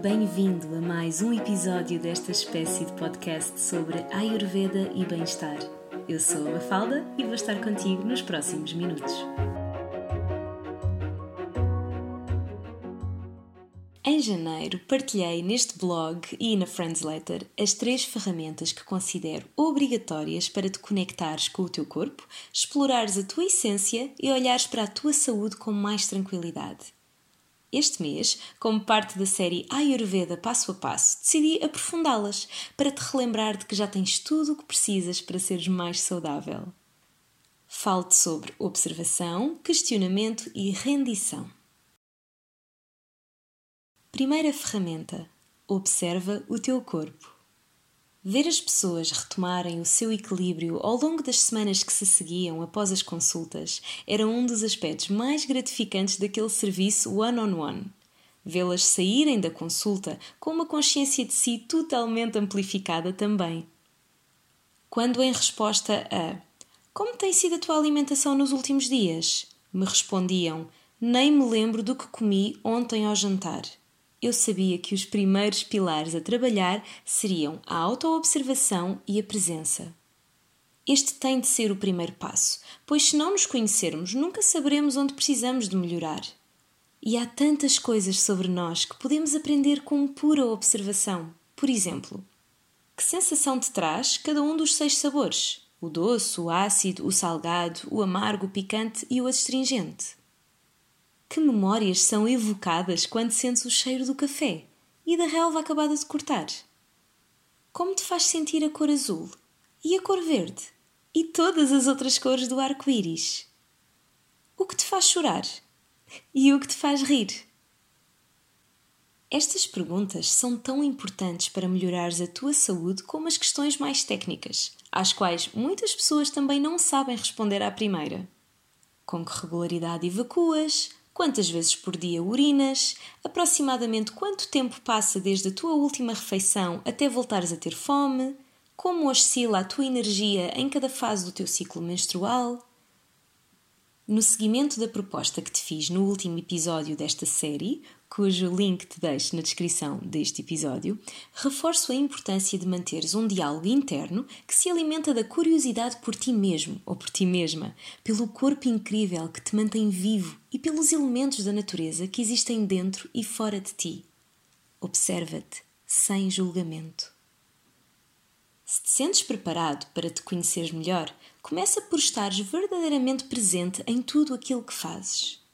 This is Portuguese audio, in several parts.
Bem-vindo a mais um episódio desta espécie de podcast sobre Ayurveda e bem-estar. Eu sou a Mafalda e vou estar contigo nos próximos minutos. Em janeiro, partilhei neste blog e na Friends Letter as três ferramentas que considero obrigatórias para te conectares com o teu corpo, explorares a tua essência e olhares para a tua saúde com mais tranquilidade. Este mês, como parte da série Ayurveda Passo a Passo, decidi aprofundá-las para te relembrar de que já tens tudo o que precisas para seres mais saudável. Falo-te sobre observação, questionamento e rendição. Primeira ferramenta: observa o teu corpo. Ver as pessoas retomarem o seu equilíbrio ao longo das semanas que se seguiam após as consultas era um dos aspectos mais gratificantes daquele serviço one-on-one. Vê-las saírem da consulta com uma consciência de si totalmente amplificada também. Quando, em resposta a Como tem sido a tua alimentação nos últimos dias? me respondiam: Nem me lembro do que comi ontem ao jantar eu sabia que os primeiros pilares a trabalhar seriam a autoobservação e a presença. Este tem de ser o primeiro passo, pois se não nos conhecermos, nunca saberemos onde precisamos de melhorar. E há tantas coisas sobre nós que podemos aprender com pura observação. Por exemplo, que sensação te traz cada um dos seis sabores? O doce, o ácido, o salgado, o amargo, o picante e o astringente. Que memórias são evocadas quando sentes o cheiro do café e da relva acabada de cortar? Como te faz sentir a cor azul e a cor verde e todas as outras cores do arco-íris? O que te faz chorar e o que te faz rir? Estas perguntas são tão importantes para melhorares a tua saúde como as questões mais técnicas, às quais muitas pessoas também não sabem responder à primeira. Com que regularidade evacuas? Quantas vezes por dia urinas, aproximadamente quanto tempo passa desde a tua última refeição até voltares a ter fome, como oscila a tua energia em cada fase do teu ciclo menstrual. No seguimento da proposta que te fiz no último episódio desta série, cujo link te deixo na descrição deste episódio, reforço a importância de manteres um diálogo interno que se alimenta da curiosidade por ti mesmo ou por ti mesma, pelo corpo incrível que te mantém vivo e pelos elementos da natureza que existem dentro e fora de ti. Observa-te sem julgamento. Se te sentes preparado para te conheceres melhor, começa por estares verdadeiramente presente em tudo aquilo que fazes.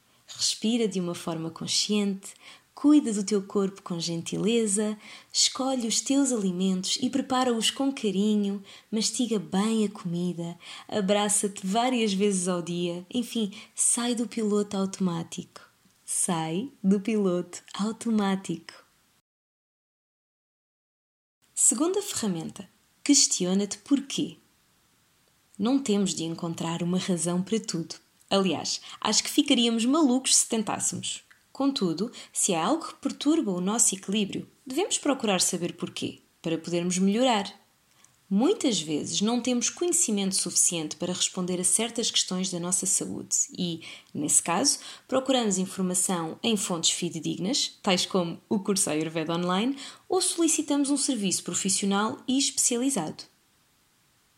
Respira de uma forma consciente, cuida do teu corpo com gentileza, escolhe os teus alimentos e prepara-os com carinho, mastiga bem a comida, abraça-te várias vezes ao dia, enfim, sai do piloto automático. Sai do piloto automático. Segunda ferramenta: questiona-te porquê. Não temos de encontrar uma razão para tudo. Aliás, acho que ficaríamos malucos se tentássemos. Contudo, se há algo que perturba o nosso equilíbrio, devemos procurar saber porquê, para podermos melhorar. Muitas vezes não temos conhecimento suficiente para responder a certas questões da nossa saúde e, nesse caso, procuramos informação em fontes fidedignas, tais como o curso Ayurveda Online, ou solicitamos um serviço profissional e especializado.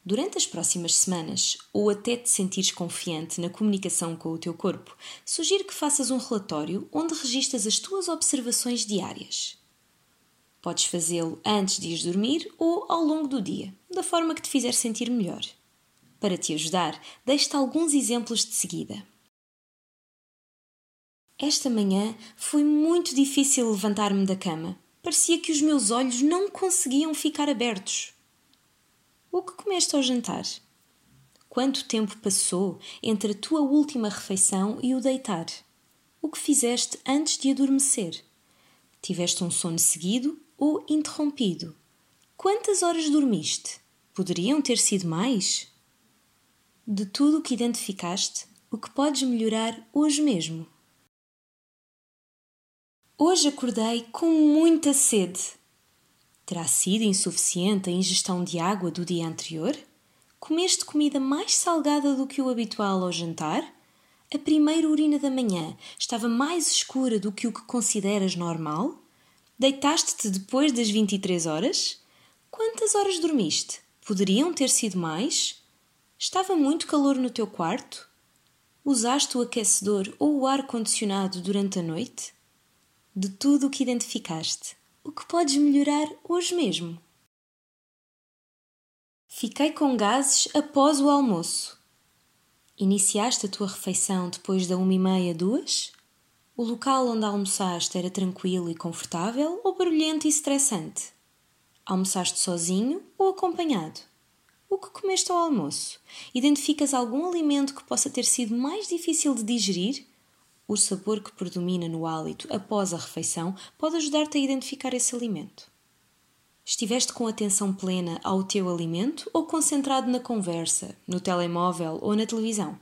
Durante as próximas semanas, ou até te sentires confiante na comunicação com o teu corpo, sugiro que faças um relatório onde registas as tuas observações diárias. Podes fazê-lo antes de ir dormir ou ao longo do dia, da forma que te fizer sentir melhor. Para te ajudar, deixo-te alguns exemplos de seguida. Esta manhã foi muito difícil levantar-me da cama. Parecia que os meus olhos não conseguiam ficar abertos. O que comeste ao jantar? Quanto tempo passou entre a tua última refeição e o deitar? O que fizeste antes de adormecer? Tiveste um sono seguido ou interrompido? Quantas horas dormiste? Poderiam ter sido mais? De tudo o que identificaste, o que podes melhorar hoje mesmo? Hoje acordei com muita sede. Terá sido insuficiente a ingestão de água do dia anterior? Comeste comida mais salgada do que o habitual ao jantar? A primeira urina da manhã estava mais escura do que o que consideras normal? Deitaste-te depois das 23 horas? Quantas horas dormiste? Poderiam ter sido mais? Estava muito calor no teu quarto? Usaste o aquecedor ou o ar-condicionado durante a noite? De tudo o que identificaste, o que podes melhorar hoje mesmo? Fiquei com gases após o almoço. Iniciaste a tua refeição depois da uma e meia, duas? O local onde almoçaste era tranquilo e confortável ou barulhento e estressante? Almoçaste sozinho ou acompanhado? O que comeste ao almoço? Identificas algum alimento que possa ter sido mais difícil de digerir? O sabor que predomina no hálito após a refeição pode ajudar-te a identificar esse alimento. Estiveste com atenção plena ao teu alimento ou concentrado na conversa, no telemóvel ou na televisão?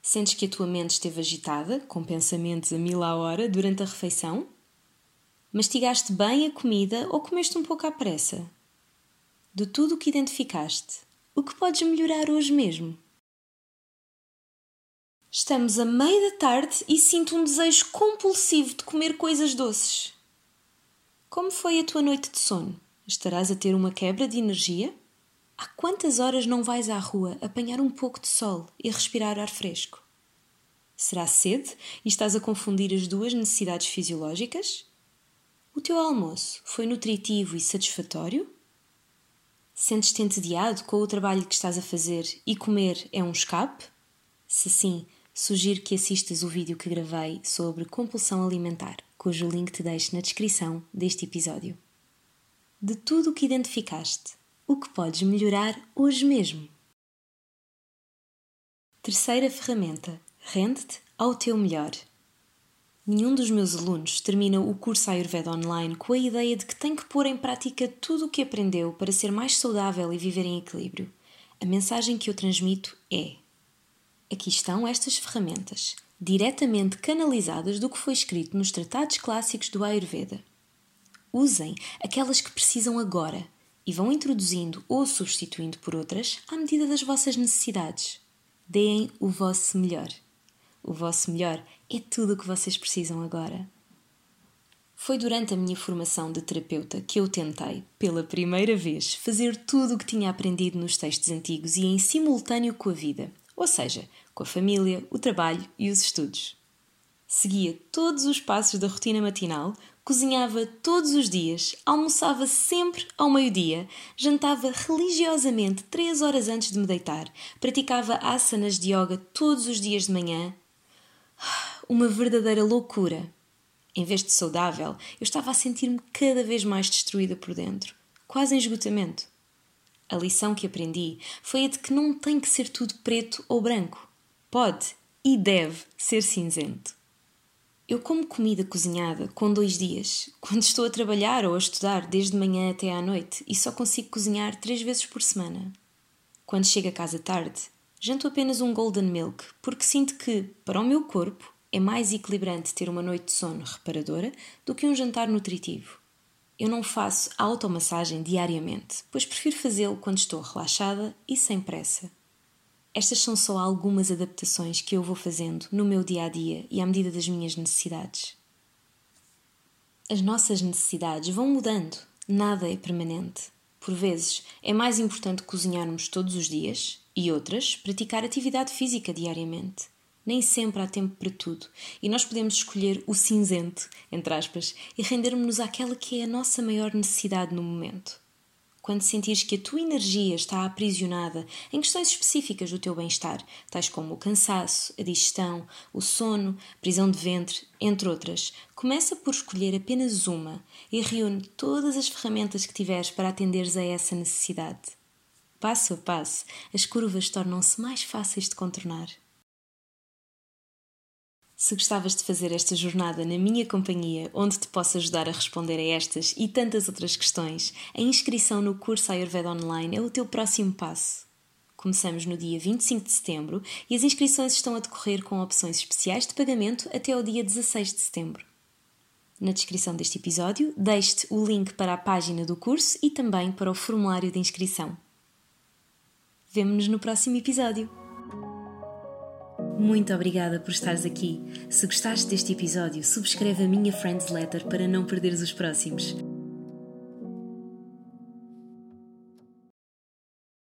Sentes que a tua mente esteve agitada, com pensamentos a mil à hora, durante a refeição? Mastigaste bem a comida ou comeste um pouco à pressa? De tudo o que identificaste, o que podes melhorar hoje mesmo? Estamos a meia da tarde e sinto um desejo compulsivo de comer coisas doces. Como foi a tua noite de sono? Estarás a ter uma quebra de energia? Há quantas horas não vais à rua apanhar um pouco de sol e respirar ar fresco? Será sede e estás a confundir as duas necessidades fisiológicas? O teu almoço foi nutritivo e satisfatório? Sentes-te entediado com o trabalho que estás a fazer e comer é um escape? Se sim, sugiro que assistas o vídeo que gravei sobre compulsão alimentar, cujo link te deixo na descrição deste episódio. De tudo o que identificaste, o que podes melhorar hoje mesmo. Terceira ferramenta: rende-te ao teu melhor. Nenhum dos meus alunos termina o curso Ayurveda online com a ideia de que tem que pôr em prática tudo o que aprendeu para ser mais saudável e viver em equilíbrio. A mensagem que eu transmito é: aqui estão estas ferramentas, diretamente canalizadas do que foi escrito nos tratados clássicos do Ayurveda. Usem aquelas que precisam agora e vão introduzindo ou substituindo por outras à medida das vossas necessidades. Deem o vosso melhor. O vosso melhor é tudo o que vocês precisam agora. Foi durante a minha formação de terapeuta que eu tentei, pela primeira vez, fazer tudo o que tinha aprendido nos textos antigos e em simultâneo com a vida, ou seja, com a família, o trabalho e os estudos. Seguia todos os passos da rotina matinal, cozinhava todos os dias, almoçava sempre ao meio-dia, jantava religiosamente três horas antes de me deitar, praticava asanas de yoga todos os dias de manhã. Uma verdadeira loucura. Em vez de saudável, eu estava a sentir-me cada vez mais destruída por dentro, quase em esgotamento. A lição que aprendi foi a de que não tem que ser tudo preto ou branco. Pode e deve ser cinzento. Eu como comida cozinhada com dois dias, quando estou a trabalhar ou a estudar desde manhã até à noite e só consigo cozinhar três vezes por semana. Quando chego a casa tarde, janto apenas um golden milk, porque sinto que, para o meu corpo, é mais equilibrante ter uma noite de sono reparadora do que um jantar nutritivo. Eu não faço automassagem diariamente, pois prefiro fazê-lo quando estou relaxada e sem pressa. Estas são só algumas adaptações que eu vou fazendo no meu dia a dia e à medida das minhas necessidades. As nossas necessidades vão mudando, nada é permanente. Por vezes é mais importante cozinharmos todos os dias e outras praticar atividade física diariamente. Nem sempre há tempo para tudo e nós podemos escolher o cinzento, entre aspas, e rendermos-nos àquela que é a nossa maior necessidade no momento quando sentires que a tua energia está aprisionada em questões específicas do teu bem-estar, tais como o cansaço, a digestão, o sono, prisão de ventre, entre outras, começa por escolher apenas uma e reúne todas as ferramentas que tiveres para atenderes a essa necessidade. Passo a passo, as curvas tornam-se mais fáceis de contornar. Se gostavas de fazer esta jornada na minha companhia, onde te posso ajudar a responder a estas e tantas outras questões, a inscrição no curso Ayurveda Online é o teu próximo passo. Começamos no dia 25 de setembro e as inscrições estão a decorrer com opções especiais de pagamento até ao dia 16 de setembro. Na descrição deste episódio, deixe-te o link para a página do curso e também para o formulário de inscrição. Vemo-nos no próximo episódio. Muito obrigada por estares aqui. Se gostaste deste episódio, subscreve a minha Friends Letter para não perderes os próximos.